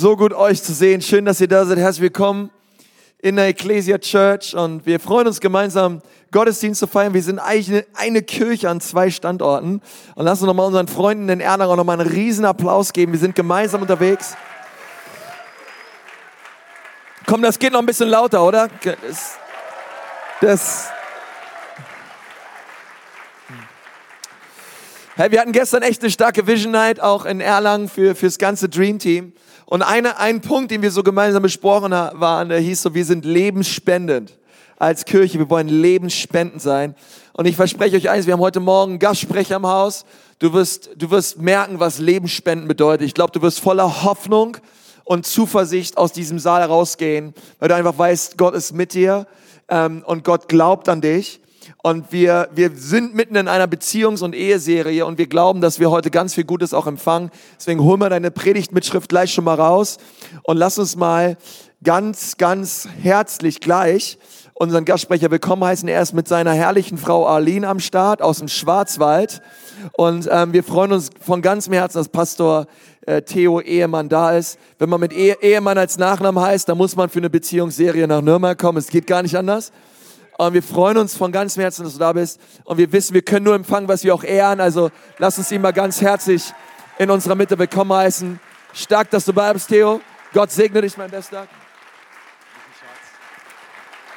So gut euch zu sehen. Schön, dass ihr da seid. Herzlich willkommen in der Ecclesia Church und wir freuen uns gemeinsam Gottesdienst zu feiern. Wir sind eigentlich eine, Kirche an zwei Standorten und lassen uns nochmal unseren Freunden in Erlangen auch nochmal einen riesen Applaus geben. Wir sind gemeinsam unterwegs. Komm, das geht noch ein bisschen lauter, oder? Das, das Hey, wir hatten gestern echt eine starke Vision Night auch in Erlangen für fürs ganze Dream Team. Und eine, ein Punkt, den wir so gemeinsam besprochen waren, der hieß so, wir sind lebensspendend als Kirche. Wir wollen lebensspendend sein. Und ich verspreche euch eines, wir haben heute Morgen einen Gastsprecher im Haus. Du wirst, du wirst merken, was Lebensspenden bedeutet. Ich glaube, du wirst voller Hoffnung und Zuversicht aus diesem Saal rausgehen, weil du einfach weißt, Gott ist mit dir ähm, und Gott glaubt an dich. Und wir, wir sind mitten in einer Beziehungs- und Eheserie und wir glauben, dass wir heute ganz viel Gutes auch empfangen. Deswegen hol mal deine Predigtmitschrift gleich schon mal raus und lass uns mal ganz, ganz herzlich gleich unseren Gastsprecher willkommen heißen. Er ist mit seiner herrlichen Frau Arlene am Start aus dem Schwarzwald. Und ähm, wir freuen uns von ganzem Herzen, dass Pastor äh, Theo Ehemann da ist. Wenn man mit Ehe, Ehemann als Nachnamen heißt, dann muss man für eine Beziehungsserie nach Nürnberg kommen. Es geht gar nicht anders. Und wir freuen uns von ganzem Herzen, dass du da bist. Und wir wissen, wir können nur empfangen, was wir auch ehren. Also lass uns ihn mal ganz herzlich in unserer Mitte willkommen heißen. Stark, dass du bei bist, Theo. Gott segne dich, mein Bester.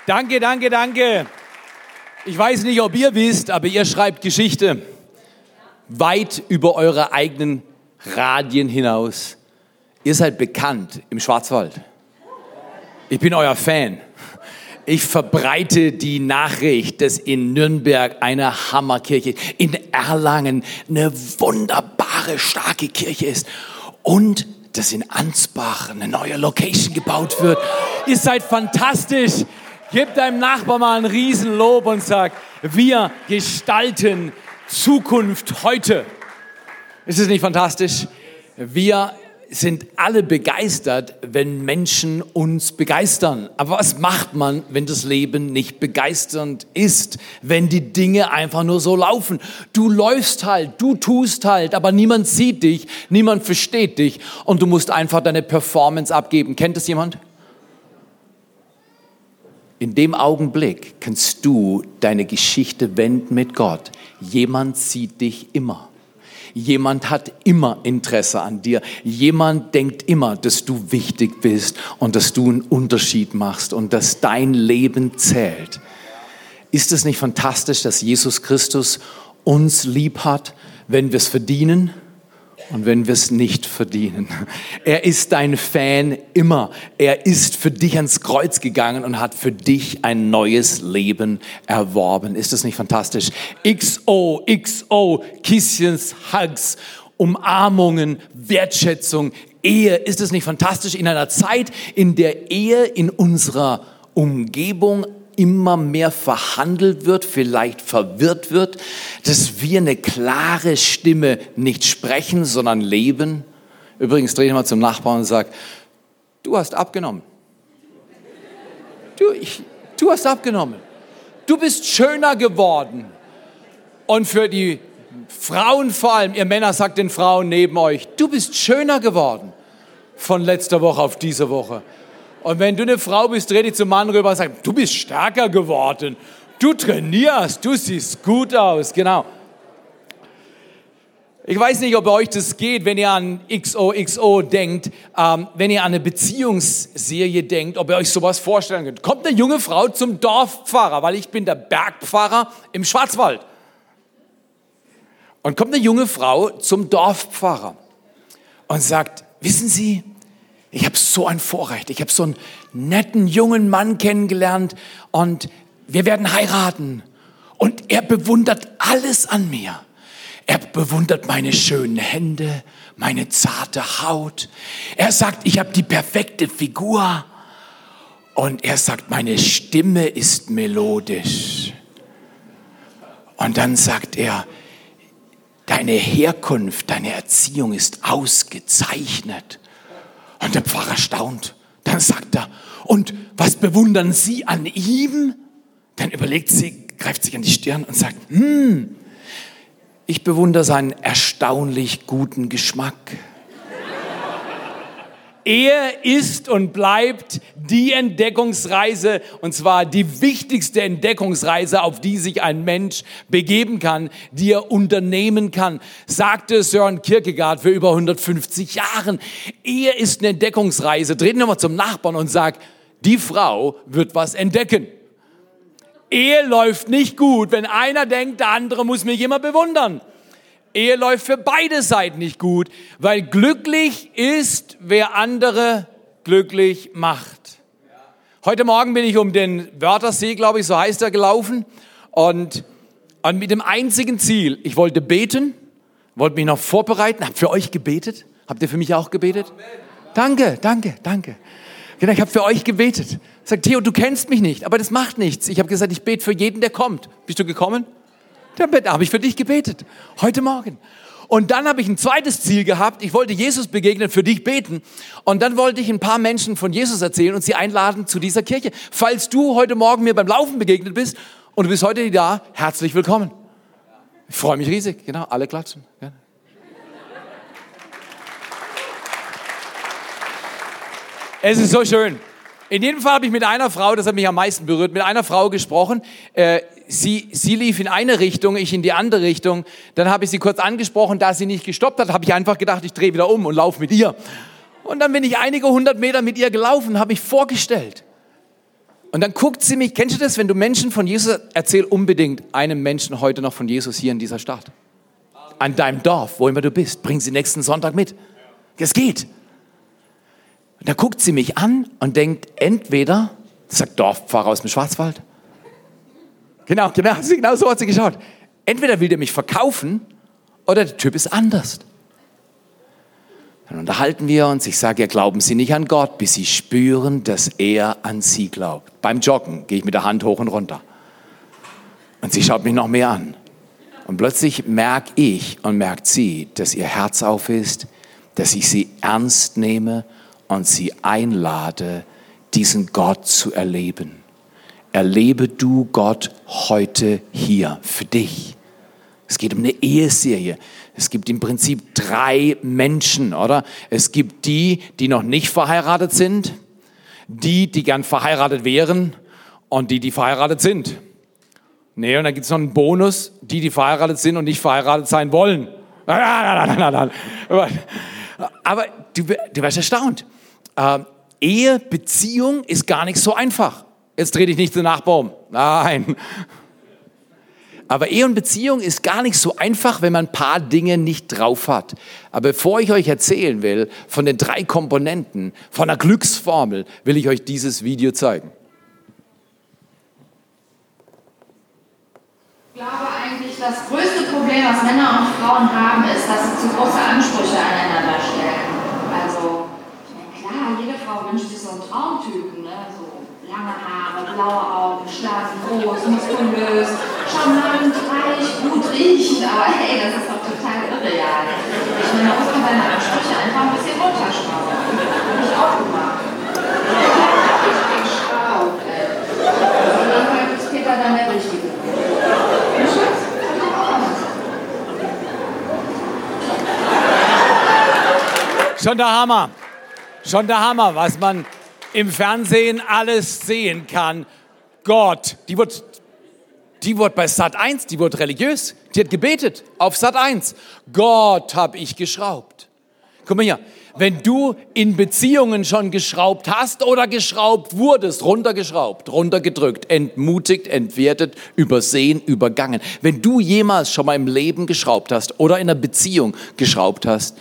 Danke, danke, danke. Ich weiß nicht, ob ihr wisst, aber ihr schreibt Geschichte weit über eure eigenen Radien hinaus. Ihr seid bekannt im Schwarzwald. Ich bin euer Fan. Ich verbreite die Nachricht, dass in Nürnberg eine Hammerkirche, in Erlangen eine wunderbare, starke Kirche ist und dass in Ansbach eine neue Location gebaut wird. Ihr seid fantastisch. Gib deinem Nachbar mal ein Riesenlob und sag, wir gestalten Zukunft heute. Ist es nicht fantastisch? Wir sind alle begeistert, wenn Menschen uns begeistern. Aber was macht man, wenn das Leben nicht begeisternd ist? Wenn die Dinge einfach nur so laufen? Du läufst halt, du tust halt, aber niemand sieht dich, niemand versteht dich und du musst einfach deine Performance abgeben. Kennt das jemand? In dem Augenblick kannst du deine Geschichte wenden mit Gott. Jemand sieht dich immer. Jemand hat immer Interesse an dir. Jemand denkt immer, dass du wichtig bist und dass du einen Unterschied machst und dass dein Leben zählt. Ist es nicht fantastisch, dass Jesus Christus uns lieb hat, wenn wir es verdienen? Und wenn wir es nicht verdienen. Er ist dein Fan immer. Er ist für dich ans Kreuz gegangen und hat für dich ein neues Leben erworben. Ist das nicht fantastisch? XO, XO, Kisschens, Hugs, Umarmungen, Wertschätzung, Ehe. Ist es nicht fantastisch in einer Zeit, in der Ehe in unserer Umgebung immer mehr verhandelt wird, vielleicht verwirrt wird, dass wir eine klare Stimme nicht sprechen, sondern leben. Übrigens drehe ich mal zum Nachbarn und sage, du hast abgenommen. Du, ich, du hast abgenommen. Du bist schöner geworden. Und für die Frauen vor allem, ihr Männer sagt den Frauen neben euch, du bist schöner geworden von letzter Woche auf diese Woche. Und wenn du eine Frau bist, dreh dich zum Mann rüber und sag, du bist stärker geworden. Du trainierst, du siehst gut aus. Genau. Ich weiß nicht, ob euch das geht, wenn ihr an XOXO denkt, ähm, wenn ihr an eine Beziehungsserie denkt, ob ihr euch sowas vorstellen könnt. Kommt eine junge Frau zum Dorfpfarrer, weil ich bin der Bergpfarrer im Schwarzwald. Und kommt eine junge Frau zum Dorfpfarrer und sagt, wissen Sie, ich habe so ein Vorrecht. Ich habe so einen netten jungen Mann kennengelernt und wir werden heiraten. Und er bewundert alles an mir. Er bewundert meine schönen Hände, meine zarte Haut. Er sagt, ich habe die perfekte Figur. Und er sagt, meine Stimme ist melodisch. Und dann sagt er, deine Herkunft, deine Erziehung ist ausgezeichnet. Und der Pfarrer staunt. Dann sagt er, und was bewundern Sie an ihm? Dann überlegt sie, greift sich an die Stirn und sagt, hm, ich bewundere seinen erstaunlich guten Geschmack. Ehe ist und bleibt die Entdeckungsreise, und zwar die wichtigste Entdeckungsreise, auf die sich ein Mensch begeben kann, die er unternehmen kann, sagte Sören Kierkegaard für über 150 Jahren. Ehe ist eine Entdeckungsreise. Drehen wir mal zum Nachbarn und sag, die Frau wird was entdecken. Ehe läuft nicht gut, wenn einer denkt, der andere muss mich immer bewundern. Ehe läuft für beide Seiten nicht gut, weil glücklich ist, wer andere glücklich macht. Heute Morgen bin ich um den Wörthersee, glaube ich, so heißt er, gelaufen und, und mit dem einzigen Ziel, ich wollte beten, wollte mich noch vorbereiten, habe für euch gebetet. Habt ihr für mich auch gebetet? Danke, danke, danke. Genau, ich habe für euch gebetet. Sagt Theo, du kennst mich nicht, aber das macht nichts. Ich habe gesagt, ich bete für jeden, der kommt. Bist du gekommen? Da habe ich für dich gebetet. Heute Morgen. Und dann habe ich ein zweites Ziel gehabt. Ich wollte Jesus begegnen, für dich beten. Und dann wollte ich ein paar Menschen von Jesus erzählen und sie einladen zu dieser Kirche. Falls du heute Morgen mir beim Laufen begegnet bist und du bist heute da, herzlich willkommen. Ich freue mich riesig. Genau, alle klatschen. Ja. Es ist so schön. In jedem Fall habe ich mit einer Frau, das hat mich am meisten berührt, mit einer Frau gesprochen. Äh, sie, sie lief in eine Richtung, ich in die andere Richtung. Dann habe ich sie kurz angesprochen, da sie nicht gestoppt hat, habe ich einfach gedacht, ich drehe wieder um und laufe mit ihr. Und dann bin ich einige hundert Meter mit ihr gelaufen, habe ich vorgestellt. Und dann guckt sie mich, kennst du das, wenn du Menschen von Jesus erzähl unbedingt einem Menschen heute noch von Jesus hier in dieser Stadt. An deinem Dorf, wo immer du bist, bring sie nächsten Sonntag mit. Es geht. Und da guckt sie mich an und denkt, entweder, sagt Dorfpfarrer aus dem Schwarzwald. Genau, genau, genau so hat sie geschaut. Entweder will der mich verkaufen oder der Typ ist anders. Dann unterhalten wir uns. Ich sage, ja, glauben Sie nicht an Gott, bis Sie spüren, dass er an Sie glaubt. Beim Joggen gehe ich mit der Hand hoch und runter. Und sie schaut mich noch mehr an. Und plötzlich merke ich und merkt sie, dass ihr Herz auf ist, dass ich sie ernst nehme und sie einlade, diesen Gott zu erleben. Erlebe du Gott heute hier für dich. Es geht um eine Eheserie. Es gibt im Prinzip drei Menschen, oder? Es gibt die, die noch nicht verheiratet sind, die, die gern verheiratet wären und die, die verheiratet sind. Nee, und dann gibt es noch einen Bonus, die, die verheiratet sind und nicht verheiratet sein wollen. Aber du, du wirst erstaunt äh, Ehe, Beziehung ist gar nicht so einfach. Jetzt dreh dich nicht zu Nachbaum. Nein. Aber Ehe und Beziehung ist gar nicht so einfach, wenn man ein paar Dinge nicht drauf hat. Aber bevor ich euch erzählen will von den drei Komponenten, von der Glücksformel, will ich euch dieses Video zeigen. Ich glaube eigentlich, das größte Problem, was Männer und Frauen haben, ist, dass sie zu große Ansprüche aneinander stellen. Also klar, jede Frau wünscht sich so einen Traumtypen, ne? so lange Haare, blaue Augen, schlank, groß, muskulös, charmant, reich, gut riechend, aber hey, das ist doch total irreal. Ich meine, da muss man seine Ansprüche einfach ein bisschen runterschrauben. Habe ich auch gemacht. Ich bin schraubt, ey. Und dann ist Peter dann der Richtige. Schon der Hammer. Schon der Hammer, was man im Fernsehen alles sehen kann. Gott, die wird, die wird bei Sat 1, die wird religiös. Die hat gebetet auf Sat 1. Gott habe ich geschraubt. Guck mal hier. Wenn du in Beziehungen schon geschraubt hast oder geschraubt wurdest, runtergeschraubt, runtergedrückt, entmutigt, entwertet, übersehen, übergangen. Wenn du jemals schon mal im Leben geschraubt hast oder in einer Beziehung geschraubt hast,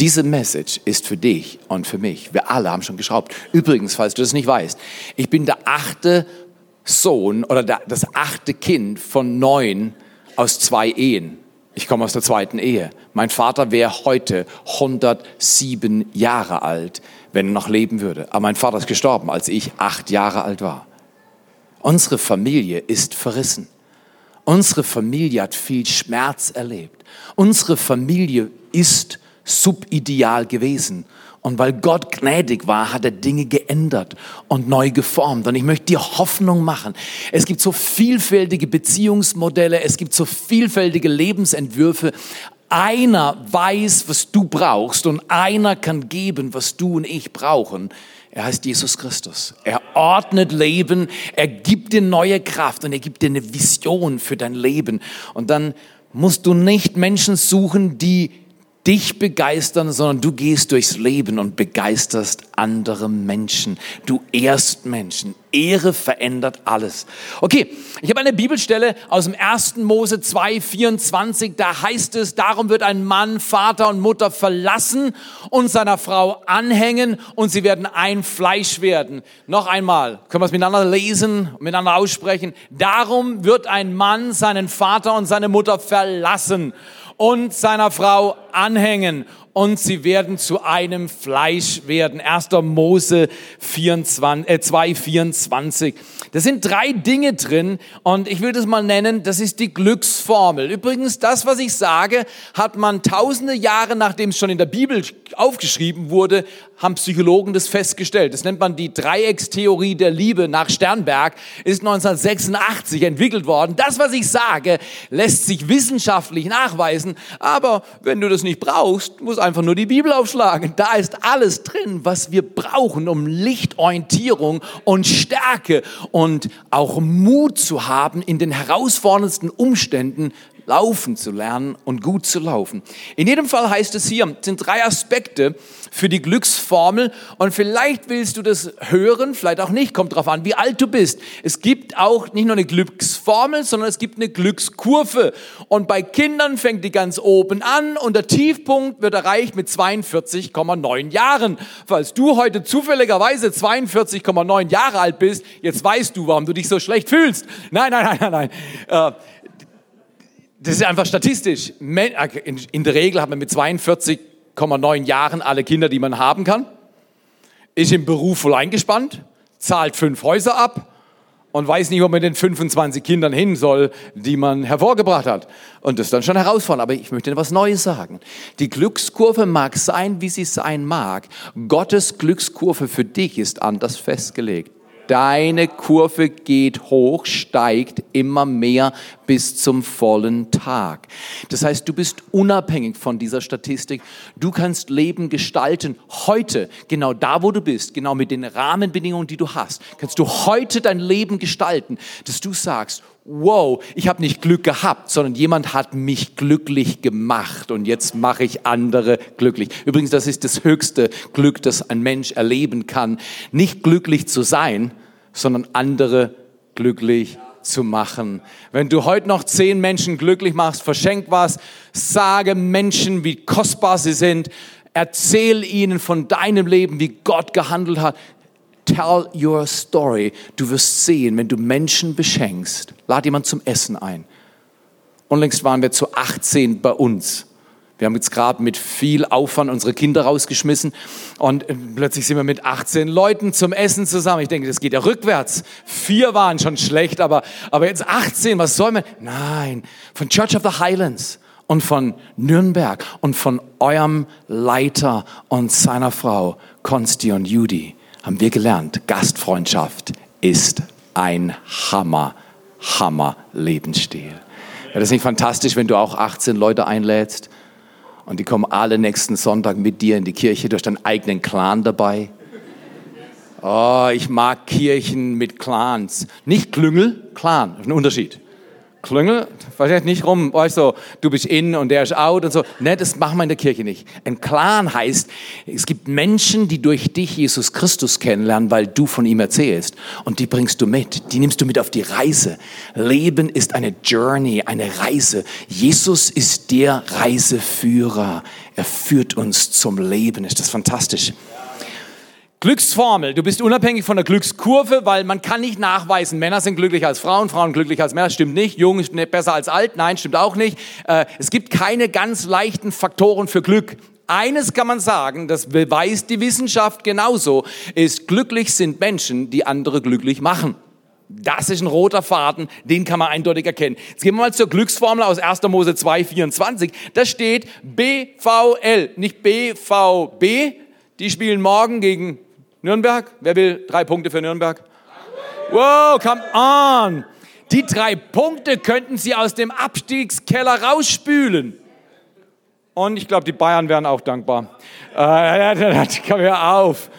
diese Message ist für dich und für mich. Wir alle haben schon geschraubt. Übrigens, falls du das nicht weißt, ich bin der achte Sohn oder der, das achte Kind von neun aus zwei Ehen. Ich komme aus der zweiten Ehe. Mein Vater wäre heute 107 Jahre alt, wenn er noch leben würde. Aber mein Vater ist gestorben, als ich acht Jahre alt war. Unsere Familie ist verrissen. Unsere Familie hat viel Schmerz erlebt. Unsere Familie ist verrissen subideal gewesen. Und weil Gott gnädig war, hat er Dinge geändert und neu geformt. Und ich möchte dir Hoffnung machen. Es gibt so vielfältige Beziehungsmodelle, es gibt so vielfältige Lebensentwürfe. einer weiß, was du brauchst und einer kann geben, was du und ich brauchen. Er heißt Jesus Christus. Er ordnet Leben, er gibt dir neue Kraft und er gibt dir eine Vision für dein Leben. Und dann musst du nicht Menschen suchen, die dich begeistern, sondern du gehst durchs Leben und begeisterst andere Menschen. Du ehrst Menschen. Ehre verändert alles. Okay, ich habe eine Bibelstelle aus dem 1. Mose 2, 24. Da heißt es, darum wird ein Mann Vater und Mutter verlassen und seiner Frau anhängen und sie werden ein Fleisch werden. Noch einmal, können wir es miteinander lesen, miteinander aussprechen. Darum wird ein Mann seinen Vater und seine Mutter verlassen und seiner Frau anhängen und sie werden zu einem Fleisch werden. 1. Mose 24, äh, 2, 24. Da sind drei Dinge drin und ich will das mal nennen, das ist die Glücksformel. Übrigens, das, was ich sage, hat man tausende Jahre, nachdem es schon in der Bibel aufgeschrieben wurde, haben Psychologen das festgestellt. Das nennt man die Dreieckstheorie der Liebe nach Sternberg, ist 1986 entwickelt worden. Das, was ich sage, lässt sich wissenschaftlich nachweisen, aber wenn du das nicht brauchst, muss einfach nur die Bibel aufschlagen. Da ist alles drin, was wir brauchen, um Lichtorientierung und Stärke und auch Mut zu haben, in den herausforderndsten Umständen laufen zu lernen und gut zu laufen. In jedem Fall heißt es hier, sind drei Aspekte für die Glücksformel und vielleicht willst du das hören, vielleicht auch nicht, kommt drauf an, wie alt du bist. Es gibt auch nicht nur eine Glücksformel, sondern es gibt eine Glückskurve und bei Kindern fängt die ganz oben an und der Tiefpunkt wird erreicht mit 42,9 Jahren. Falls du heute zufälligerweise 42,9 Jahre alt bist, jetzt weißt du, warum du dich so schlecht fühlst. Nein, nein, nein, nein, nein. Äh, das ist einfach statistisch. Äh, in der Regel hat man mit 42,9 Jahren alle Kinder, die man haben kann, ist im Beruf voll eingespannt, zahlt fünf Häuser ab und weiß nicht, wo man den 25 Kindern hin soll, die man hervorgebracht hat. Und das ist dann schon herausfordernd. Aber ich möchte etwas Neues sagen. Die Glückskurve mag sein, wie sie sein mag. Gottes Glückskurve für dich ist anders festgelegt. Deine Kurve geht hoch, steigt immer mehr bis zum vollen Tag. Das heißt, du bist unabhängig von dieser Statistik. Du kannst Leben gestalten. Heute, genau da, wo du bist, genau mit den Rahmenbedingungen, die du hast, kannst du heute dein Leben gestalten, dass du sagst, wow, ich habe nicht Glück gehabt, sondern jemand hat mich glücklich gemacht und jetzt mache ich andere glücklich. Übrigens, das ist das höchste Glück, das ein Mensch erleben kann, nicht glücklich zu sein, sondern andere glücklich zu machen. Wenn du heute noch zehn Menschen glücklich machst, verschenk was, sage Menschen, wie kostbar sie sind, erzähl ihnen von deinem Leben, wie Gott gehandelt hat. Tell your story. Du wirst sehen, wenn du Menschen beschenkst, lad jemand zum Essen ein. Unlängst waren wir zu 18 bei uns. Wir haben jetzt gerade mit viel Aufwand unsere Kinder rausgeschmissen und äh, plötzlich sind wir mit 18 Leuten zum Essen zusammen. Ich denke, das geht ja rückwärts. Vier waren schon schlecht, aber, aber jetzt 18, was soll man? Nein, von Church of the Highlands und von Nürnberg und von eurem Leiter und seiner Frau, Konsti und Judy haben wir gelernt, Gastfreundschaft ist ein Hammer, Hammer Lebensstil. Wäre das nicht fantastisch, wenn du auch 18 Leute einlädst und die kommen alle nächsten Sonntag mit dir in die Kirche, du hast deinen eigenen Clan dabei? Oh, ich mag Kirchen mit Clans. Nicht Klüngel, Clan, ein Unterschied. Klüngel, vielleicht nicht rum, weißt du, du bist in und der ist out und so. Ne, das machen wir in der Kirche nicht. Ein Clan heißt, es gibt Menschen, die durch dich Jesus Christus kennenlernen, weil du von ihm erzählst. Und die bringst du mit, die nimmst du mit auf die Reise. Leben ist eine Journey, eine Reise. Jesus ist der Reiseführer. Er führt uns zum Leben. Ist das fantastisch? Glücksformel. Du bist unabhängig von der Glückskurve, weil man kann nicht nachweisen, Männer sind glücklicher als Frauen, Frauen glücklicher als Männer. Stimmt nicht. Jung ist besser als alt. Nein, stimmt auch nicht. Äh, es gibt keine ganz leichten Faktoren für Glück. Eines kann man sagen, das beweist die Wissenschaft genauso, ist glücklich sind Menschen, die andere glücklich machen. Das ist ein roter Faden, den kann man eindeutig erkennen. Jetzt gehen wir mal zur Glücksformel aus 1. Mose 2, 24. Da steht BVL, nicht BVB. Die spielen morgen gegen Nürnberg? Wer will drei Punkte für Nürnberg? Wow, come on! Die drei Punkte könnten Sie aus dem Abstiegskeller rausspülen. Und ich glaube, die Bayern wären auch dankbar. Äh, komm hör auf.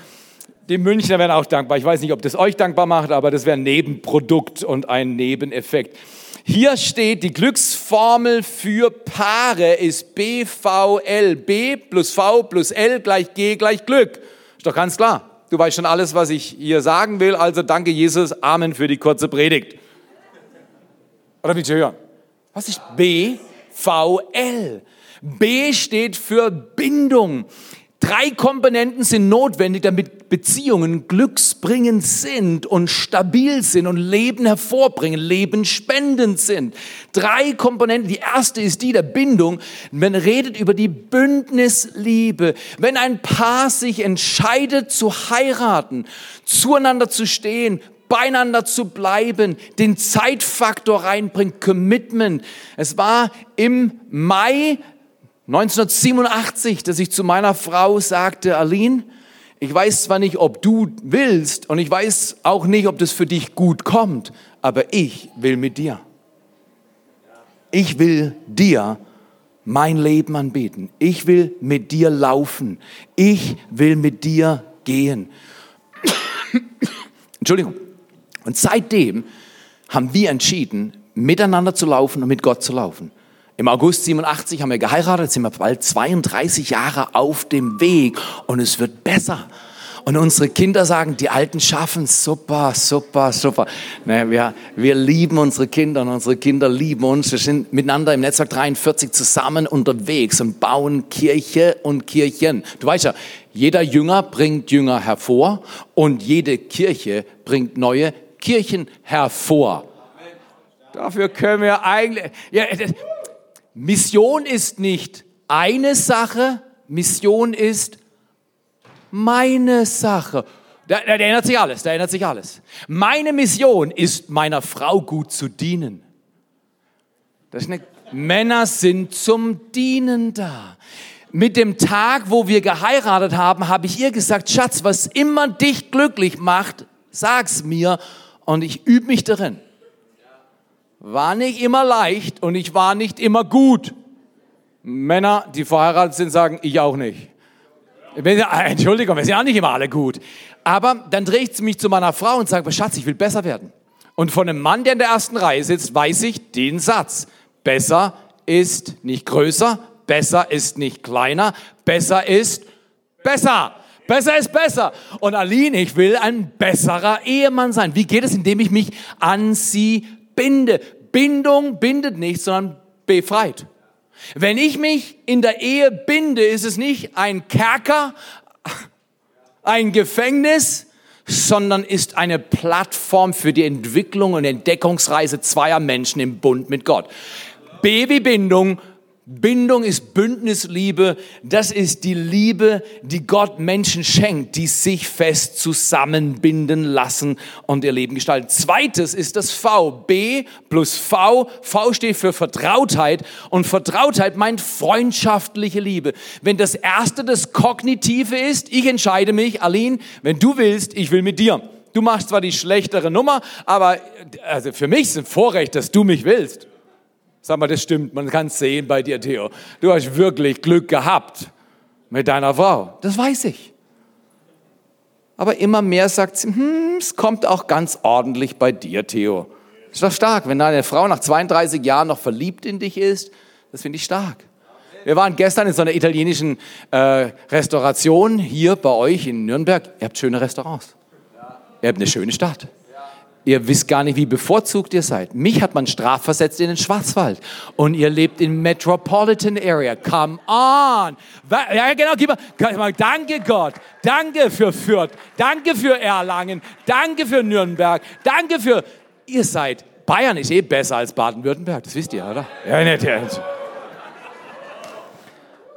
Die Münchner wären auch dankbar. Ich weiß nicht, ob das euch dankbar macht, aber das wäre ein Nebenprodukt und ein Nebeneffekt. Hier steht, die Glücksformel für Paare ist BVL. B plus V plus L gleich G gleich Glück. Ist doch ganz klar. Du weißt schon alles, was ich hier sagen will. Also danke Jesus. Amen für die kurze Predigt. Oder bitte hören. Was ist BVL? B steht für Bindung. Drei Komponenten sind notwendig, damit Beziehungen glücksbringend sind und stabil sind und Leben hervorbringen, lebenspendend sind. Drei Komponenten. Die erste ist die der Bindung. Man redet über die Bündnisliebe. Wenn ein Paar sich entscheidet zu heiraten, zueinander zu stehen, beieinander zu bleiben, den Zeitfaktor reinbringt, Commitment. Es war im Mai 1987, dass ich zu meiner Frau sagte, Aline, ich weiß zwar nicht, ob du willst und ich weiß auch nicht, ob das für dich gut kommt, aber ich will mit dir. Ich will dir mein Leben anbieten. Ich will mit dir laufen. Ich will mit dir gehen. Entschuldigung. Und seitdem haben wir entschieden, miteinander zu laufen und mit Gott zu laufen. Im August 87 haben wir geheiratet, sind wir bald 32 Jahre auf dem Weg und es wird besser. Und unsere Kinder sagen, die Alten schaffen super, super, super. Ne, wir, wir lieben unsere Kinder und unsere Kinder lieben uns. Wir sind miteinander im Netzwerk 43 zusammen unterwegs und bauen Kirche und Kirchen. Du weißt ja, jeder Jünger bringt Jünger hervor und jede Kirche bringt neue Kirchen hervor. Dafür können wir eigentlich, ja, Mission ist nicht eine Sache, Mission ist meine Sache. Da, da, da ändert sich alles, da ändert sich alles. Meine Mission ist, meiner Frau gut zu dienen. Das ist eine, Männer sind zum Dienen da. Mit dem Tag, wo wir geheiratet haben, habe ich ihr gesagt, Schatz, was immer dich glücklich macht, sag's mir und ich übe mich darin. War nicht immer leicht und ich war nicht immer gut. Männer, die verheiratet sind, sagen, ich auch nicht. Entschuldigung, wir sind auch nicht immer alle gut. Aber dann dreht sie mich zu meiner Frau und sagt, Schatz, ich will besser werden. Und von einem Mann, der in der ersten Reihe sitzt, weiß ich den Satz. Besser ist nicht größer, besser ist nicht kleiner, besser ist besser. Besser ist besser. Und Aline, ich will ein besserer Ehemann sein. Wie geht es, indem ich mich an sie binde. Bindung bindet nicht, sondern befreit. Wenn ich mich in der Ehe binde, ist es nicht ein Kerker, ein Gefängnis, sondern ist eine Plattform für die Entwicklung und Entdeckungsreise zweier Menschen im Bund mit Gott. Babybindung Bindung ist Bündnisliebe. Das ist die Liebe, die Gott Menschen schenkt, die sich fest zusammenbinden lassen und ihr Leben gestalten. Zweites ist das V. B plus V. V steht für Vertrautheit und Vertrautheit meint freundschaftliche Liebe. Wenn das erste das Kognitive ist, ich entscheide mich, Aline, wenn du willst, ich will mit dir. Du machst zwar die schlechtere Nummer, aber also für mich ist ein Vorrecht, dass du mich willst. Sag mal, das stimmt, man kann es sehen bei dir, Theo. Du hast wirklich Glück gehabt mit deiner Frau. Das weiß ich. Aber immer mehr sagt sie, hm, es kommt auch ganz ordentlich bei dir, Theo. Ist doch stark, wenn deine Frau nach 32 Jahren noch verliebt in dich ist. Das finde ich stark. Wir waren gestern in so einer italienischen äh, Restauration hier bei euch in Nürnberg. Ihr habt schöne Restaurants. Ihr habt eine schöne Stadt. Ihr wisst gar nicht, wie bevorzugt ihr seid. Mich hat man strafversetzt in den Schwarzwald und ihr lebt in Metropolitan Area. Come on. Ja, genau, gib mal. Danke Gott. Danke für Fürth. Danke für Erlangen. Danke für Nürnberg. Danke für, ihr seid, Bayern ist eh besser als Baden-Württemberg. Das wisst ihr, oder? Ja, nicht jetzt.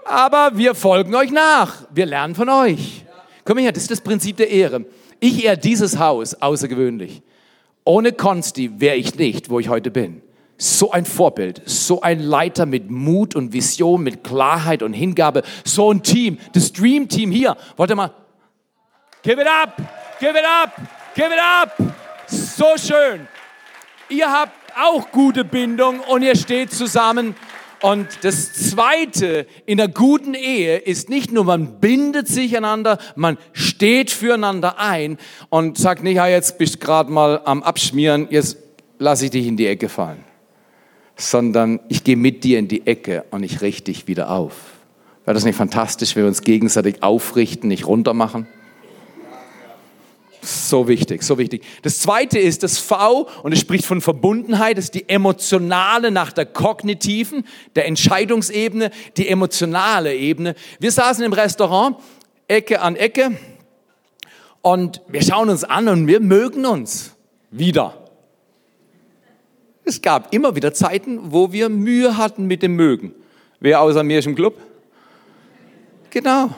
Aber wir folgen euch nach. Wir lernen von euch. Komm her, das ist das Prinzip der Ehre. Ich ehre dieses Haus außergewöhnlich. Ohne Konsti wäre ich nicht, wo ich heute bin. So ein Vorbild, so ein Leiter mit Mut und Vision, mit Klarheit und Hingabe, so ein Team, das Dream Team hier. Warte mal. Give it up, give it up, give it up. So schön. Ihr habt auch gute Bindung und ihr steht zusammen Und das Zweite in einer guten Ehe ist nicht nur, man bindet sich einander, man steht füreinander ein und sagt nicht, ja, jetzt bist du gerade mal am Abschmieren, jetzt lasse ich dich in die Ecke fallen. Sondern ich gehe mit dir in die Ecke und ich richte dich wieder auf. Wäre das nicht fantastisch, wenn wir uns gegenseitig aufrichten, nicht runtermachen? So wichtig, so wichtig. Das zweite ist das V und es spricht von Verbundenheit, das ist die emotionale nach der kognitiven, der Entscheidungsebene, die emotionale Ebene. Wir saßen im Restaurant, Ecke an Ecke und wir schauen uns an und wir mögen uns wieder. Es gab immer wieder Zeiten, wo wir Mühe hatten mit dem Mögen. Wer außer mir ist im Club? Genau.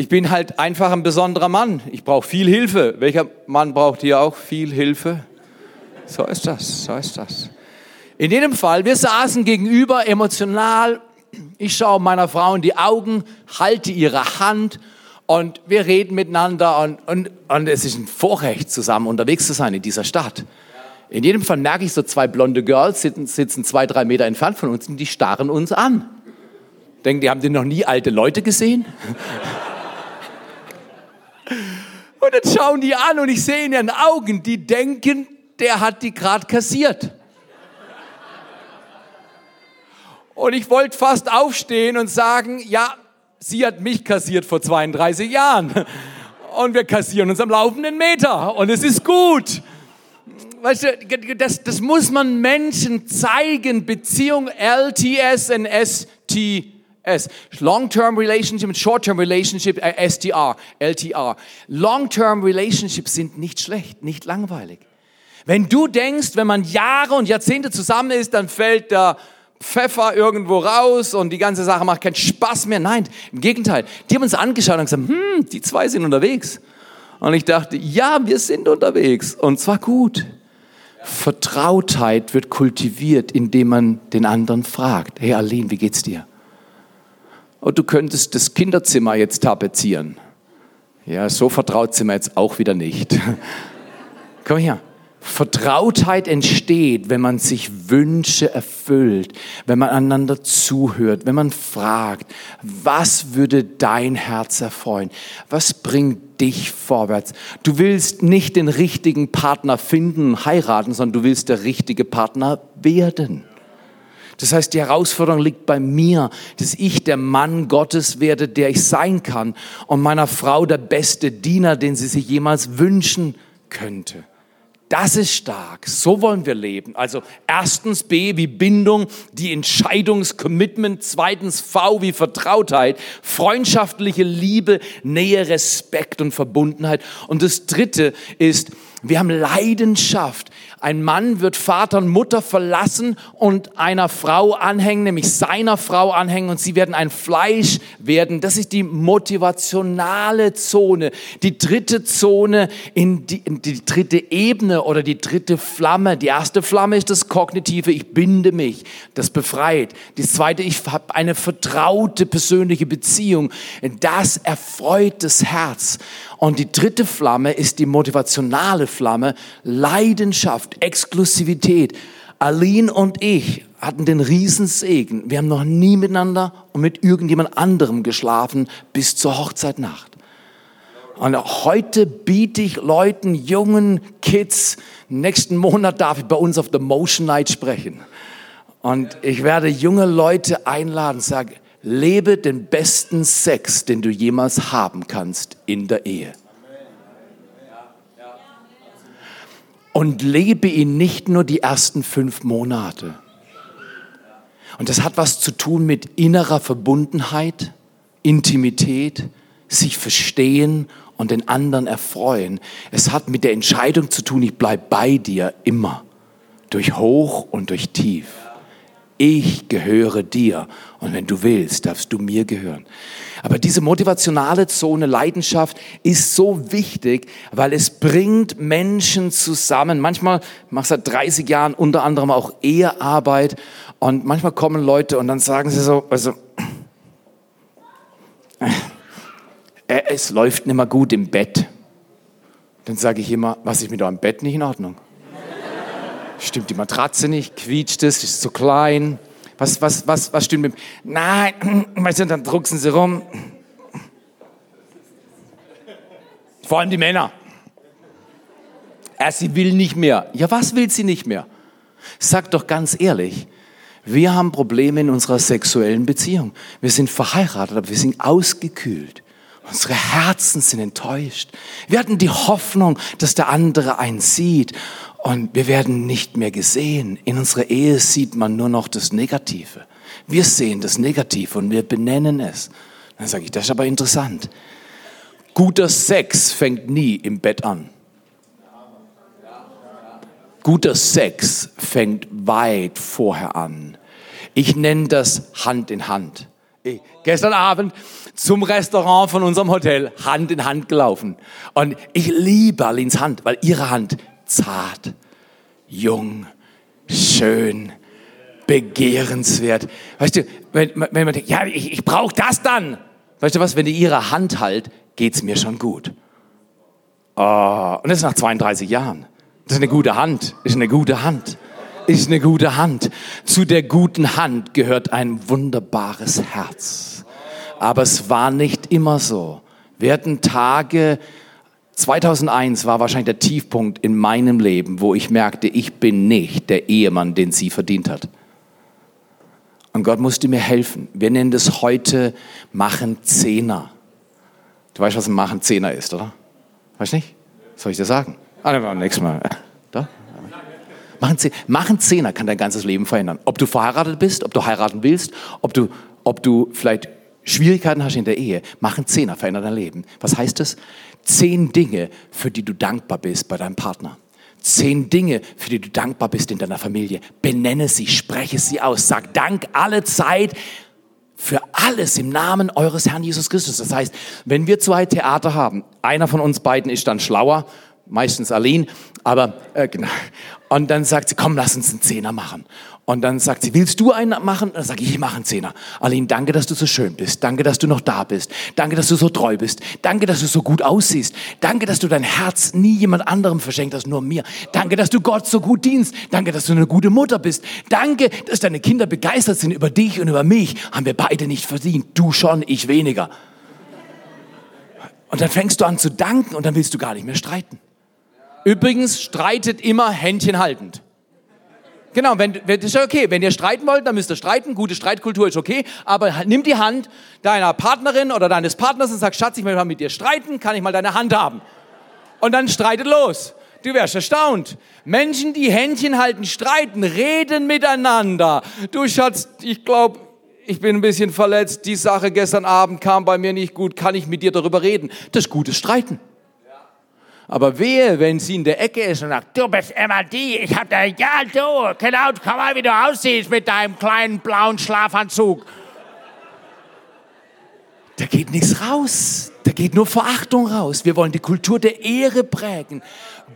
Ich bin halt einfach ein besonderer Mann. Ich brauche viel Hilfe. Welcher Mann braucht hier auch viel Hilfe? So ist das, so ist das. In jedem Fall, wir saßen gegenüber emotional. Ich schaue meiner Frau in die Augen, halte ihre Hand und wir reden miteinander und, und, und es ist ein Vorrecht, zusammen unterwegs zu sein in dieser Stadt. In jedem Fall merke ich so zwei blonde Girls sitzen, sitzen zwei, drei Meter entfernt von uns und die starren uns an. Denken, die haben die noch nie alte Leute gesehen? Und dann schauen die an und ich sehe in ihren Augen, die denken, der hat die gerade kassiert. Und ich wollte fast aufstehen und sagen, ja, sie hat mich kassiert vor 32 Jahren. Und wir kassieren uns am laufenden Meter. Und es ist gut. Weißt du, das, das muss man Menschen zeigen. Beziehung LTS und ST S. Long-term relationship und short-term relationship, äh, STR, LTR. Long-term relationships sind nicht schlecht, nicht langweilig. Wenn du denkst, wenn man Jahre und Jahrzehnte zusammen ist, dann fällt der Pfeffer irgendwo raus und die ganze Sache macht keinen Spaß mehr. Nein, im Gegenteil. Die haben uns angeschaut und gesagt, hm, die zwei sind unterwegs. Und ich dachte, ja, wir sind unterwegs und zwar gut. Vertrautheit wird kultiviert, indem man den anderen fragt. Hey Aline, wie geht's dir? Und du könntest das Kinderzimmer jetzt tapezieren. Ja, so vertraut sind wir jetzt auch wieder nicht. Komm her. Vertrautheit entsteht, wenn man sich Wünsche erfüllt, wenn man einander zuhört, wenn man fragt, was würde dein Herz erfreuen? Was bringt dich vorwärts? Du willst nicht den richtigen Partner finden, heiraten, sondern du willst der richtige Partner werden. Das heißt, die Herausforderung liegt bei mir, dass ich der Mann Gottes werde, der ich sein kann und meiner Frau der beste Diener, den sie sich jemals wünschen könnte. Das ist stark. So wollen wir leben. Also erstens B wie Bindung, die Entscheidungscommitment. Zweitens V wie Vertrautheit, freundschaftliche Liebe, Nähe, Respekt und Verbundenheit. Und das dritte ist, wir haben Leidenschaft. Ein Mann wird Vater und Mutter verlassen und einer Frau anhängen, nämlich seiner Frau anhängen und sie werden ein Fleisch werden. Das ist die motivationale Zone. Die dritte Zone in die, in die dritte Ebene oder die dritte Flamme. Die erste Flamme ist das Kognitive, ich binde mich, das befreit. Die zweite, ich habe eine vertraute persönliche Beziehung. Das erfreut das Herz. Und die dritte Flamme ist die motivationale Flamme, Leidenschaft, Exklusivität. Aline und ich hatten den Riesensegen. Wir haben noch nie miteinander und mit irgendjemand anderem geschlafen bis zur Hochzeitnacht. Und heute biete ich Leuten, jungen Kids, nächsten Monat darf ich bei uns auf der Motion Night sprechen. Und ich werde junge Leute einladen, sagen, lebe den besten Sex, den du jemals haben kannst in der Ehe. Und lebe ihn nicht nur die ersten fünf Monate. Und das hat was zu tun mit innerer Verbundenheit, Intimität, sich verstehen und den anderen erfreuen. Es hat mit der Entscheidung zu tun, ich bleibe bei dir immer, durch hoch und durch tief ich gehöre dir und wenn du willst, darfst du mir gehören. Aber diese motivationale Zone Leidenschaft ist so wichtig, weil es bringt Menschen zusammen. Manchmal mache ich seit 30 Jahren unter anderem auch Ehearbeit und manchmal kommen Leute und dann sagen sie so, also äh, es läuft nicht mehr gut im Bett. Dann sage ich immer, was ist mit eurem Bett nicht in Ordnung? Stimmt die Matratze nicht? Quietscht es? Ist zu klein? Was, was, was, was stimmt mit? Nein, weißt du, dann drucksen sie rum. Vor allem die Männer. Er, sie will nicht mehr. Ja, was will sie nicht mehr? Sag doch ganz ehrlich, wir haben Probleme in unserer sexuellen Beziehung. Wir sind verheiratet, aber wir sind ausgekühlt. Unsere Herzen sind enttäuscht. Wir hatten die Hoffnung, dass der andere einen sieht und wir werden nicht mehr gesehen. In unserer Ehe sieht man nur noch das Negative. Wir sehen das Negative und wir benennen es. Dann sage ich, das ist aber interessant. Guter Sex fängt nie im Bett an. Guter Sex fängt weit vorher an. Ich nenne das Hand in Hand. Ich, gestern Abend zum Restaurant von unserem Hotel Hand in Hand gelaufen. Und ich liebe Alins Hand, weil ihre Hand zart, jung, schön, begehrenswert. Weißt du, wenn, wenn man denkt, ja, ich, ich brauche das dann. Weißt du was, wenn die ihre Hand halt, geht's mir schon gut. Oh, und das ist nach 32 Jahren. Das ist eine gute Hand, ist eine gute Hand, ist eine gute Hand. Zu der guten Hand gehört ein wunderbares Herz. Aber es war nicht immer so. Wir hatten Tage, 2001 war wahrscheinlich der Tiefpunkt in meinem Leben, wo ich merkte, ich bin nicht der Ehemann, den sie verdient hat. Und Gott musste mir helfen. Wir nennen das heute Machen Zehner. Du weißt, was ein Machen Zehner ist, oder? Weißt du nicht? Soll ich dir sagen? Ah, dann nächstes Mal. Da? Machen, Zehner. Machen Zehner kann dein ganzes Leben verändern. Ob du verheiratet bist, ob du heiraten willst, ob du, ob du vielleicht Schwierigkeiten hast in der Ehe. Machen Zehner verändert dein Leben. Was heißt das? Zehn Dinge, für die du dankbar bist bei deinem Partner. Zehn Dinge, für die du dankbar bist in deiner Familie. Benenne sie, spreche sie aus. Sag Dank alle Zeit für alles im Namen eures Herrn Jesus Christus. Das heißt, wenn wir zwei Theater haben, einer von uns beiden ist dann schlauer, meistens Aline, aber äh, genau. Und dann sagt sie, komm, lass uns einen Zehner machen. Und dann sagt sie, willst du einen machen? Dann sage ich, ich mache einen Zehner. Aline, danke, dass du so schön bist. Danke, dass du noch da bist. Danke, dass du so treu bist. Danke, dass du so gut aussiehst. Danke, dass du dein Herz nie jemand anderem verschenkt hast, nur mir. Danke, dass du Gott so gut dienst. Danke, dass du eine gute Mutter bist. Danke, dass deine Kinder begeistert sind über dich und über mich. Haben wir beide nicht verdient. Du schon, ich weniger. Und dann fängst du an zu danken und dann willst du gar nicht mehr streiten. Übrigens, streitet immer Händchen haltend. Genau, wenn, das ist okay. Wenn ihr streiten wollt, dann müsst ihr streiten. Gute Streitkultur ist okay. Aber nimm die Hand deiner Partnerin oder deines Partners und sag, Schatz, ich will mal mit dir streiten. Kann ich mal deine Hand haben? Und dann streitet los. Du wärst erstaunt. Menschen, die Händchen halten, streiten, reden miteinander. Du Schatz, ich glaube, ich bin ein bisschen verletzt. Die Sache gestern Abend kam bei mir nicht gut. Kann ich mit dir darüber reden? Das ist gutes Streiten. Aber wehe, wenn sie in der Ecke ist und sagt, du bist immer die, ich hab da, ja du, genau, komm mal, wie du aussiehst mit deinem kleinen blauen Schlafanzug. Da geht nichts raus. Da geht nur Verachtung raus. Wir wollen die Kultur der Ehre prägen.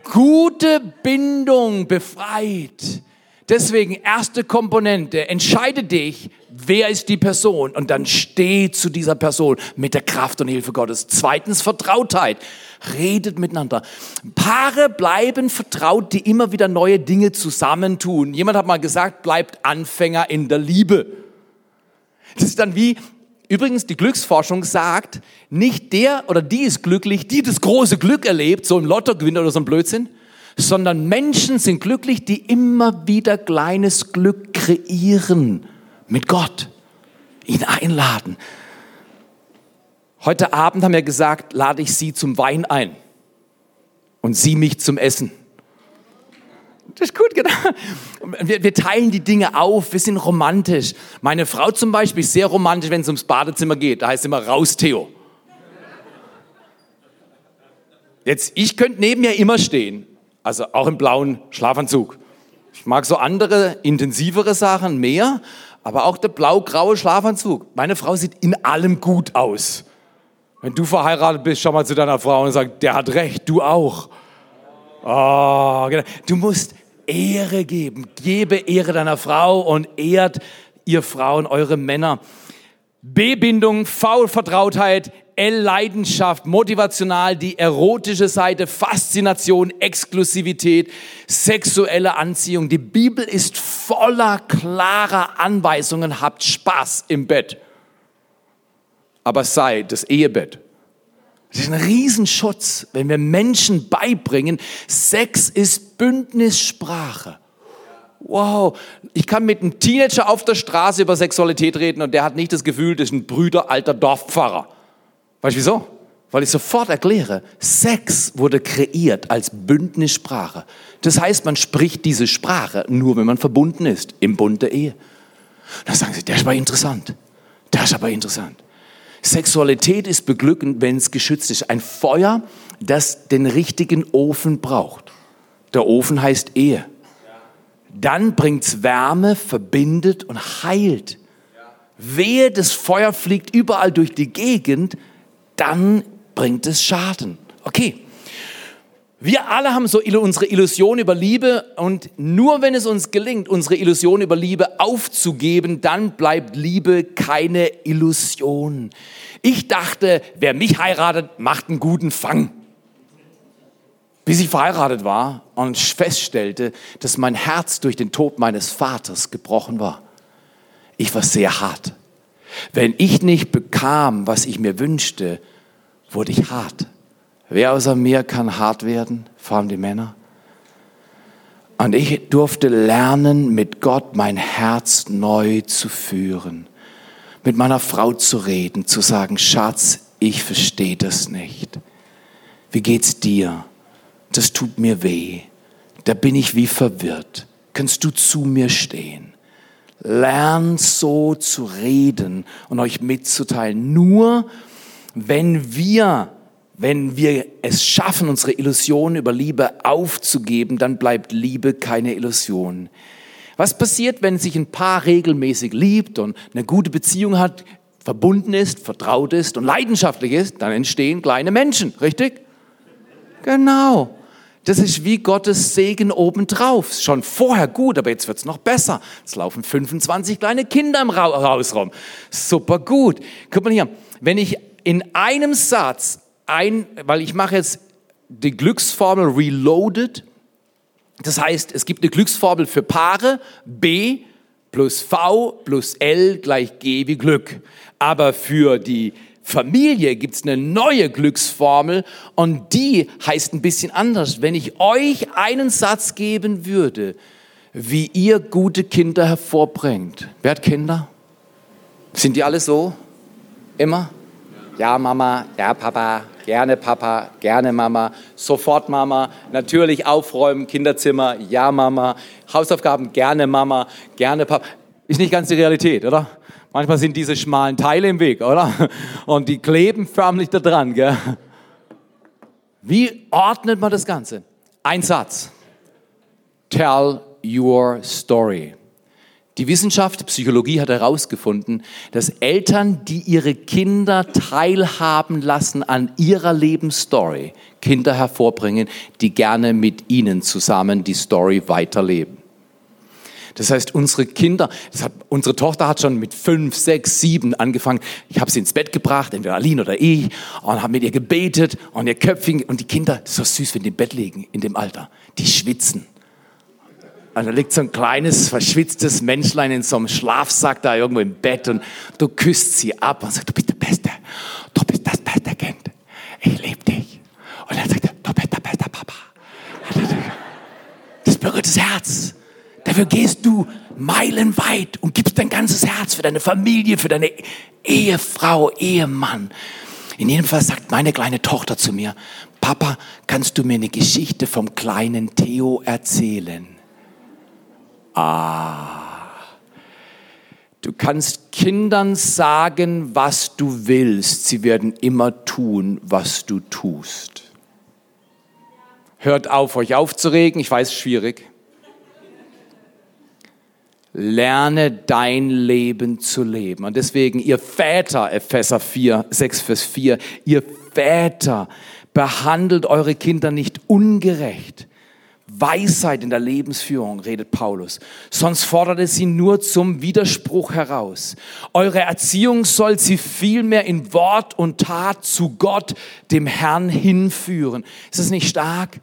Gute Bindung befreit. Deswegen erste Komponente, entscheide dich, wer ist die Person und dann steh zu dieser Person mit der Kraft und Hilfe Gottes. Zweitens Vertrautheit, redet miteinander. Paare bleiben vertraut, die immer wieder neue Dinge zusammentun. Jemand hat mal gesagt, bleibt Anfänger in der Liebe. Das ist dann wie, übrigens die Glücksforschung sagt, nicht der oder die ist glücklich, die das große Glück erlebt, so ein Lottogewinn oder so ein Blödsinn, sondern Menschen sind glücklich, die immer wieder kleines Glück kreieren mit Gott, ihn einladen. Heute Abend haben wir gesagt, lade ich Sie zum Wein ein und Sie mich zum Essen. Das ist gut, genau. Wir, wir, teilen die Dinge auf, wir sind romantisch. Meine Frau zum Beispiel ist sehr romantisch, wenn es ums Badezimmer geht. Da heißt es immer raus, Theo. Jetzt, ich könnte neben mir immer stehen also auch im blauen Schlafanzug. Ich mag so andere, intensivere Sachen mehr, aber auch der blau-graue Schlafanzug. Meine Frau sieht in allem gut aus. Wenn du verheiratet bist, schau mal zu deiner Frau und sag, der hat recht, du auch. Oh, genau. Du musst Ehre geben. Gebe Ehre deiner Frau und ehrt ihr Frauen, eure Männer. B-Bindung, V-Vertrautheit, L Leidenschaft, motivational die erotische Seite, Faszination, Exklusivität, sexuelle Anziehung. Die Bibel ist voller klarer Anweisungen. Habt Spaß im Bett. Aber sei das Ehebett. Das ist ein Riesenschutz, wenn wir Menschen beibringen, Sex ist Bündnissprache. Wow, ich kann mit einem Teenager auf der Straße über Sexualität reden und der hat nicht das Gefühl, das ist ein Brüder alter Dorfpfarrer. Weißt du wieso? Weil ich sofort erkläre, Sex wurde kreiert als Bündnissprache. Das heißt, man spricht diese Sprache nur, wenn man verbunden ist, im Bund der Ehe. Dann sagen sie, das ist aber interessant. Das ist aber interessant. Sexualität ist beglückend, wenn es geschützt ist. Ein Feuer, das den richtigen Ofen braucht. Der Ofen heißt Ehe. Dann bringt es Wärme, verbindet und heilt. Wehe, das Feuer fliegt überall durch die Gegend, dann bringt es Schaden. Okay. Wir alle haben so unsere Illusion über Liebe und nur wenn es uns gelingt, unsere Illusion über Liebe aufzugeben, dann bleibt Liebe keine Illusion. Ich dachte, wer mich heiratet, macht einen guten Fang. Bis ich verheiratet war und feststellte, dass mein Herz durch den Tod meines Vaters gebrochen war. Ich war sehr hart. Wenn ich nicht bekam, was ich mir wünschte, wurde ich hart. Wer außer mir kann hart werden? Vor allem die Männer. Und ich durfte lernen, mit Gott mein Herz neu zu führen. Mit meiner Frau zu reden, zu sagen, Schatz, ich verstehe das nicht. Wie geht's dir? Das tut mir weh. Da bin ich wie verwirrt. Kannst du zu mir stehen? Lernt so zu reden und euch mitzuteilen. Nur wenn wir wenn wir es schaffen, unsere Illusion über Liebe aufzugeben, dann bleibt Liebe keine Illusion. Was passiert, wenn sich ein Paar regelmäßig liebt und eine gute Beziehung hat, verbunden ist, vertraut ist und leidenschaftlich ist? Dann entstehen kleine Menschen, richtig? Genau. Das ist wie Gottes Segen obendrauf. Schon vorher gut, aber jetzt wird's noch besser. Es laufen 25 kleine Kinder im Haus rum. Super gut. Guck mal hier. Wenn ich in einem Satz ein, weil ich mache jetzt die Glücksformel reloaded. Das heißt, es gibt eine Glücksformel für Paare. B plus V plus L gleich G wie Glück. Aber für die Familie gibt es eine neue Glücksformel und die heißt ein bisschen anders. Wenn ich euch einen Satz geben würde, wie ihr gute Kinder hervorbringt. Wer hat Kinder? Sind die alle so? Immer? Ja, Mama, ja, Papa, Gerne Papa, gerne Mama, sofort Mama, natürlich aufräumen, Kinderzimmer, ja Mama, Hausaufgaben, gerne Mama, gerne Papa. Ist nicht ganz die Realität, oder? Manchmal sind diese schmalen Teile im Weg, oder? Und die kleben förmlich da dran, gell? Wie ordnet man das Ganze? Ein Satz. Tell your story. Die Wissenschaft, Psychologie hat herausgefunden, dass Eltern, die ihre Kinder teilhaben lassen an ihrer Lebensstory, Kinder hervorbringen, die gerne mit ihnen zusammen die Story weiterleben. Das heißt, unsere Kinder, hat, unsere Tochter hat schon mit fünf, sechs, sieben angefangen. Ich habe sie ins Bett gebracht, entweder Aline oder ich, und habe mit ihr gebetet und ihr Köpfchen. Und die Kinder, das ist so süß, wenn die im Bett liegen in dem Alter, die schwitzen. Und da liegt so ein kleines, verschwitztes Menschlein in so einem Schlafsack da irgendwo im Bett und du küsst sie ab und sagst, du bist der Beste. Du bist das beste Kind. Ich liebe dich. Und dann sagt er, du bist der beste Papa. Das berührt das Herz. Dafür gehst du meilenweit und gibst dein ganzes Herz für deine Familie, für deine Ehefrau, Ehemann. In jedem Fall sagt meine kleine Tochter zu mir, Papa, kannst du mir eine Geschichte vom kleinen Theo erzählen? Ah. Du kannst Kindern sagen, was du willst. Sie werden immer tun, was du tust. Hört auf, euch aufzuregen. Ich weiß, schwierig. Lerne dein Leben zu leben. Und deswegen, ihr Väter, Epheser 4, 6, Vers 4, ihr Väter, behandelt eure Kinder nicht ungerecht, Weisheit in der Lebensführung, redet Paulus. Sonst fordert es sie nur zum Widerspruch heraus. Eure Erziehung soll sie vielmehr in Wort und Tat zu Gott, dem Herrn, hinführen. Ist das nicht stark?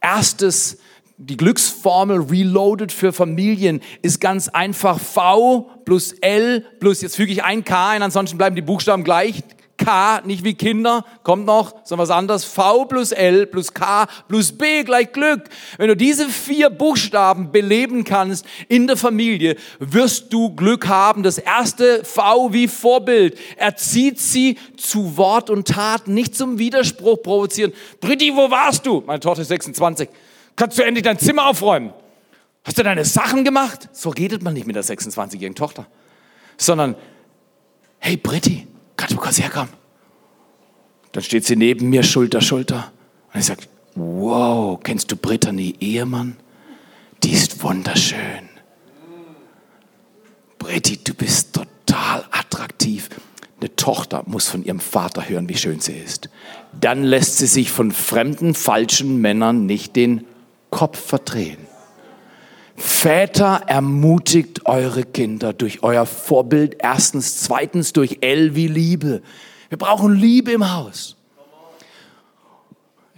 Erstes, die Glücksformel Reloaded für Familien ist ganz einfach V plus L plus, jetzt füge ich ein K ein, ansonsten bleiben die Buchstaben gleich. K, nicht wie Kinder, kommt noch, sondern was anderes. V plus L plus K plus B gleich Glück. Wenn du diese vier Buchstaben beleben kannst in der Familie, wirst du Glück haben. Das erste V wie Vorbild. Erzieht sie zu Wort und Tat, nicht zum Widerspruch provozieren. Britti, wo warst du? Meine Tochter ist 26. Kannst du endlich dein Zimmer aufräumen? Hast du deine Sachen gemacht? So redet man nicht mit der 26-jährigen Tochter. Sondern, hey Britti, kannst du kurz herkommen? Dann steht sie neben mir, Schulter, Schulter. Und ich sage, wow, kennst du Brittany Ehemann? Die ist wunderschön. Britti, du bist total attraktiv. Eine Tochter muss von ihrem Vater hören, wie schön sie ist. Dann lässt sie sich von fremden, falschen Männern nicht den Kopf verdrehen. Väter, ermutigt eure Kinder durch euer Vorbild. Erstens, zweitens durch L wie Liebe. Wir brauchen Liebe im Haus.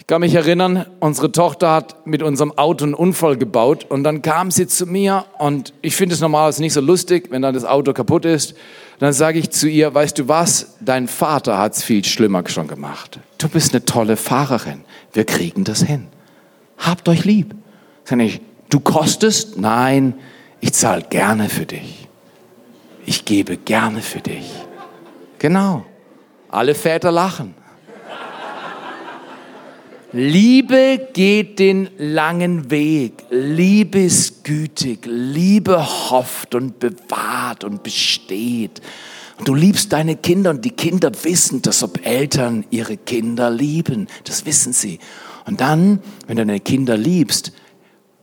Ich kann mich erinnern, unsere Tochter hat mit unserem Auto einen Unfall gebaut und dann kam sie zu mir und ich finde es normalerweise nicht so lustig, wenn dann das Auto kaputt ist. Dann sage ich zu ihr, weißt du was, dein Vater hat es viel schlimmer schon gemacht. Du bist eine tolle Fahrerin. Wir kriegen das hin. Habt euch lieb. Sag ich, du kostest? Nein, ich zahle gerne für dich. Ich gebe gerne für dich. Genau. Alle Väter lachen. Liebe geht den langen Weg. Liebe ist gütig. Liebe hofft und bewahrt und besteht. Und du liebst deine Kinder und die Kinder wissen dass ob Eltern ihre Kinder lieben. Das wissen sie. Und dann, wenn du deine Kinder liebst,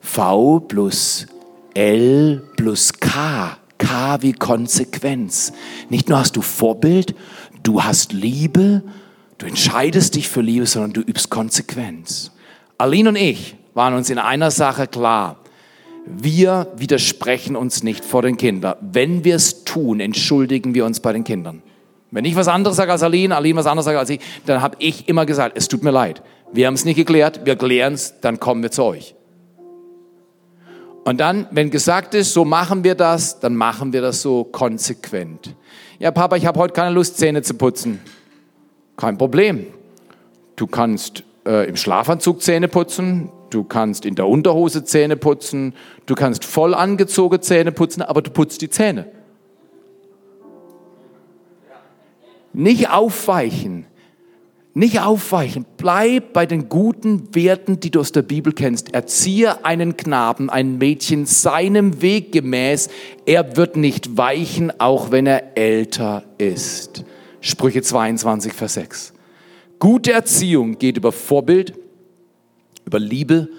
V plus L plus K. K wie Konsequenz. Nicht nur hast du Vorbild, du hast Liebe, Du entscheidest dich für Liebe, sondern du übst Konsequenz. Aline und ich waren uns in einer Sache klar. Wir widersprechen uns nicht vor den Kindern. Wenn wir es tun, entschuldigen wir uns bei den Kindern. Wenn ich was anderes sage als Aline, Aline was anderes sage als ich, dann habe ich immer gesagt, es tut mir leid. Wir haben es nicht geklärt, wir klären es, dann kommen wir zu euch. Und dann, wenn gesagt ist, so machen wir das, dann machen wir das so konsequent. Ja, Papa, ich habe heute keine Lust, Zähne zu putzen. Kein Problem. Du kannst äh, im Schlafanzug Zähne putzen, du kannst in der Unterhose Zähne putzen, du kannst voll angezogen Zähne putzen, aber du putzt die Zähne. Nicht aufweichen. Nicht aufweichen. Bleib bei den guten Werten, die du aus der Bibel kennst. Erziehe einen Knaben, ein Mädchen seinem Weg gemäß. Er wird nicht weichen, auch wenn er älter ist. Sprüche 22, Vers 6. Gute Erziehung geht über Vorbild, über Liebe,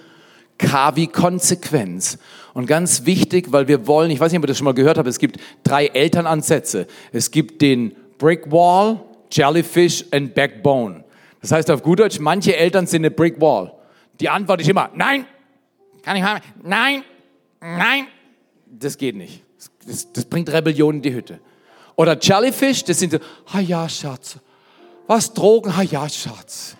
K wie Konsequenz. Und ganz wichtig, weil wir wollen, ich weiß nicht, ob ihr das schon mal gehört habt, es gibt drei Elternansätze. Es gibt den Brick Wall, Jellyfish and Backbone. Das heißt auf gut Deutsch, manche Eltern sind eine Brick Wall. Die Antwort ist immer, nein, kann ich haben, nein, nein. Das geht nicht. Das, das bringt Rebellion in die Hütte. Oder Jellyfish, das sind so, ha ja, Schatz. Was, Drogen? Ha ja, Schatz.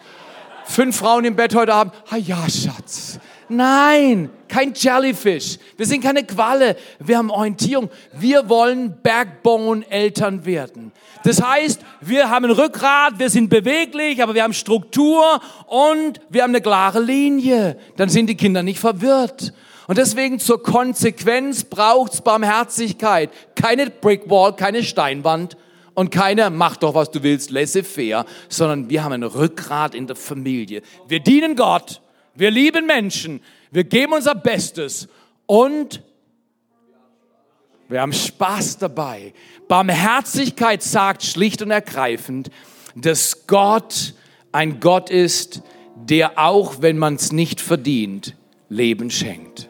Fünf Frauen im Bett heute Abend? Ha ja, Schatz. Nein, kein Jellyfish. Wir sind keine Qualle. Wir haben Orientierung. Wir wollen Backbone-Eltern werden. Das heißt, wir haben ein Rückgrat, wir sind beweglich, aber wir haben Struktur und wir haben eine klare Linie. Dann sind die Kinder nicht verwirrt. Und deswegen zur Konsequenz braucht's Barmherzigkeit. Keine Brickwall, keine Steinwand und keine mach doch, was du willst, laissez-faire, sondern wir haben ein Rückgrat in der Familie. Wir dienen Gott, wir lieben Menschen, wir geben unser Bestes und wir haben Spaß dabei. Barmherzigkeit sagt schlicht und ergreifend, dass Gott ein Gott ist, der auch, wenn man es nicht verdient, Leben schenkt.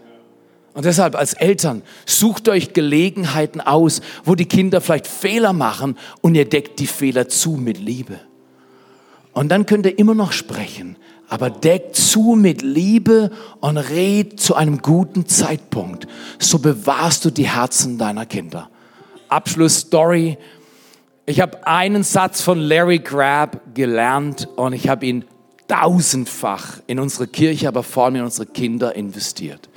Und deshalb als Eltern sucht euch Gelegenheiten aus, wo die Kinder vielleicht Fehler machen und ihr deckt die Fehler zu mit Liebe. Und dann könnt ihr immer noch sprechen, aber deck zu mit Liebe und red zu einem guten Zeitpunkt. So bewahrst du die Herzen deiner Kinder. Abschlussstory. Ich habe einen Satz von Larry Crabb gelernt und ich habe ihn tausendfach in unsere Kirche, aber vor allem in unsere Kinder investiert.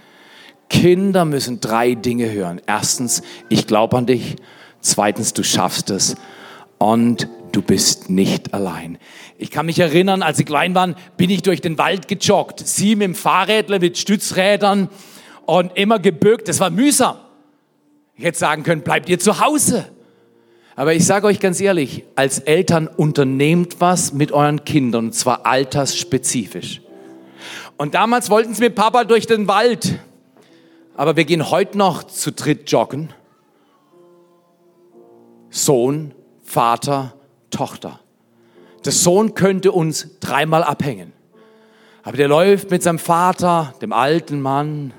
Kinder müssen drei Dinge hören. Erstens, ich glaube an dich. Zweitens, du schaffst es. Und du bist nicht allein. Ich kann mich erinnern, als ich klein war, bin ich durch den Wald gejoggt. Sie mit dem Fahrrädler, mit Stützrädern und immer gebückt. Das war mühsam. Ich hätte sagen können, bleibt ihr zu Hause. Aber ich sage euch ganz ehrlich, als Eltern unternehmt was mit euren Kindern, und zwar altersspezifisch. Und damals wollten sie mit Papa durch den Wald. Aber wir gehen heute noch zu dritt joggen. Sohn, Vater, Tochter. Der Sohn könnte uns dreimal abhängen. Aber der läuft mit seinem Vater, dem alten Mann,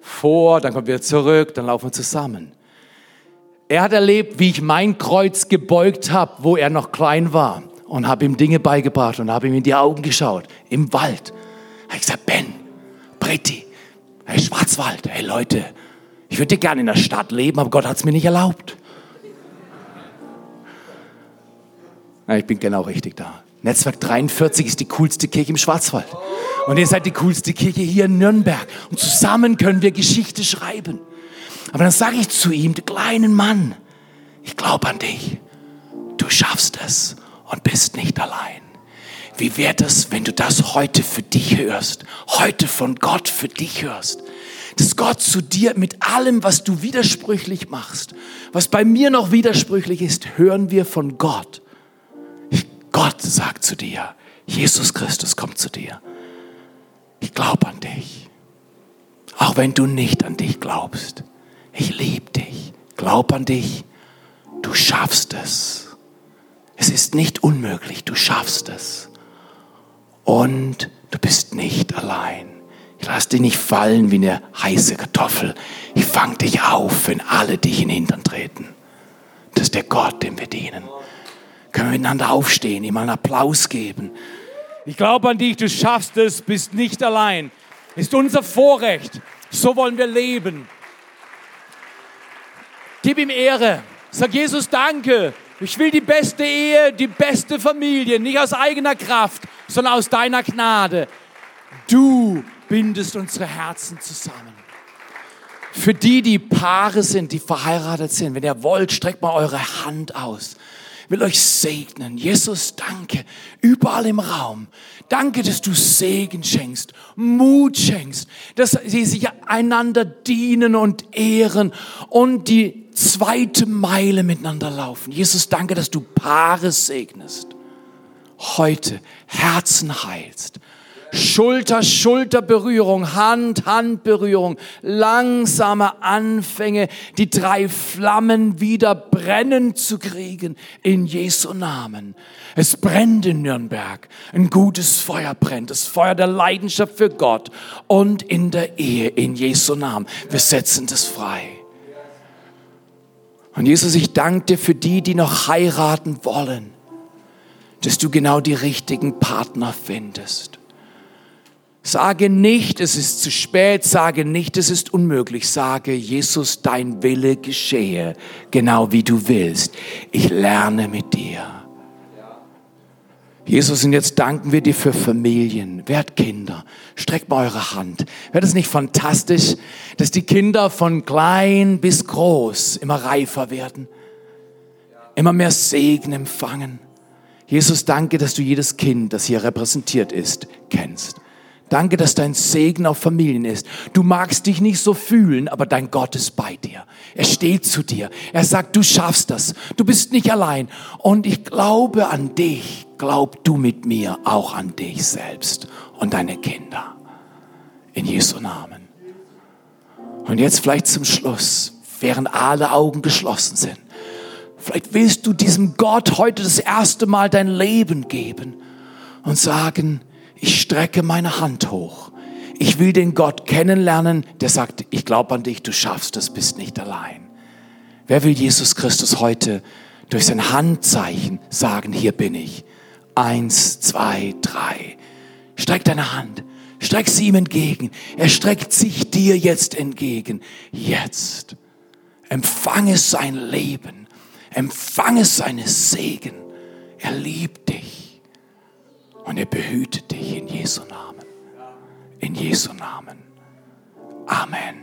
vor, dann kommt er zurück, dann laufen wir zusammen. Er hat erlebt, wie ich mein Kreuz gebeugt habe, wo er noch klein war und habe ihm Dinge beigebracht und habe ihm in die Augen geschaut, im Wald. Ich habe gesagt, Ben, Britti, hey Schwarzwald, hey Leute, ich würde gerne in der Stadt leben, aber Gott hat es mir nicht erlaubt. Na, ich bin genau richtig da. Netzwerk 43 ist die coolste Kirche im Schwarzwald. Und ihr seid die coolste Kirche hier in Nürnberg. Und zusammen können wir Geschichte schreiben. Aber dann sage ich zu ihm, kleinen Mann, ich glaube an dich. Du schaffst es und bist nicht allein. Wie wäre das, wenn du das heute für dich hörst? Heute von Gott für dich hörst? Dass Gott zu dir mit allem, was du widersprüchlich machst, was bei mir noch widersprüchlich ist, hören wir von Gott. Gott sagt zu dir, Jesus Christus kommt zu dir. Ich glaube an dich. Auch wenn du nicht an dich glaubst. Ich liebe dich. Glaub an dich. Du schaffst es. Es ist nicht unmöglich. Du schaffst es. Und du bist nicht allein. Ich lasse dich nicht fallen wie eine heiße Kartoffel. Ich fange dich auf, wenn alle dich in den Hintern treten. Das ist der Gott, dem wir dienen. Können wir miteinander aufstehen, ihm einen Applaus geben. Ich glaube an dich, du schaffst es, bist nicht allein. Ist unser Vorrecht. So wollen wir leben. Gib ihm Ehre. Sag Jesus Danke. Ich will die beste Ehe, die beste Familie, nicht aus eigener Kraft, sondern aus deiner Gnade. Du bindest unsere Herzen zusammen. Für die, die Paare sind, die verheiratet sind, wenn ihr wollt, streckt mal eure Hand aus will euch segnen. Jesus, danke, überall im Raum. Danke, dass du Segen schenkst, Mut schenkst, dass sie sich einander dienen und ehren und die zweite Meile miteinander laufen. Jesus, danke, dass du Paare segnest. Heute Herzen heilst, Schulter, Schulterberührung, Hand, Handberührung, langsame Anfänge, die drei Flammen wieder brennen zu kriegen in Jesu Namen. Es brennt in Nürnberg. Ein gutes Feuer brennt. Das Feuer der Leidenschaft für Gott und in der Ehe in Jesu Namen. Wir setzen das frei. Und Jesus, ich danke dir für die, die noch heiraten wollen, dass du genau die richtigen Partner findest. Sage nicht, es ist zu spät, sage nicht, es ist unmöglich, sage, Jesus, dein Wille geschehe, genau wie du willst. Ich lerne mit dir. Jesus, und jetzt danken wir dir für Familien. Wer hat Kinder? Streckt mal eure Hand. Wäre das nicht fantastisch, dass die Kinder von klein bis groß immer reifer werden? Immer mehr Segen empfangen. Jesus, danke, dass du jedes Kind, das hier repräsentiert ist, kennst. Danke, dass dein Segen auf Familien ist. Du magst dich nicht so fühlen, aber dein Gott ist bei dir. Er steht zu dir. Er sagt, du schaffst das. Du bist nicht allein. Und ich glaube an dich. Glaub du mit mir auch an dich selbst und deine Kinder. In Jesu Namen. Und jetzt vielleicht zum Schluss, während alle Augen geschlossen sind. Vielleicht willst du diesem Gott heute das erste Mal dein Leben geben und sagen, ich strecke meine Hand hoch. Ich will den Gott kennenlernen, der sagt, ich glaube an dich, du schaffst es, bist nicht allein. Wer will Jesus Christus heute durch sein Handzeichen sagen, hier bin ich? Eins, zwei, drei. Streck deine Hand, streck sie ihm entgegen. Er streckt sich dir jetzt entgegen. Jetzt. Empfange sein Leben, empfange seine Segen. Er liebt dich. Und er behütet dich in Jesu Namen. In Jesu Namen. Amen.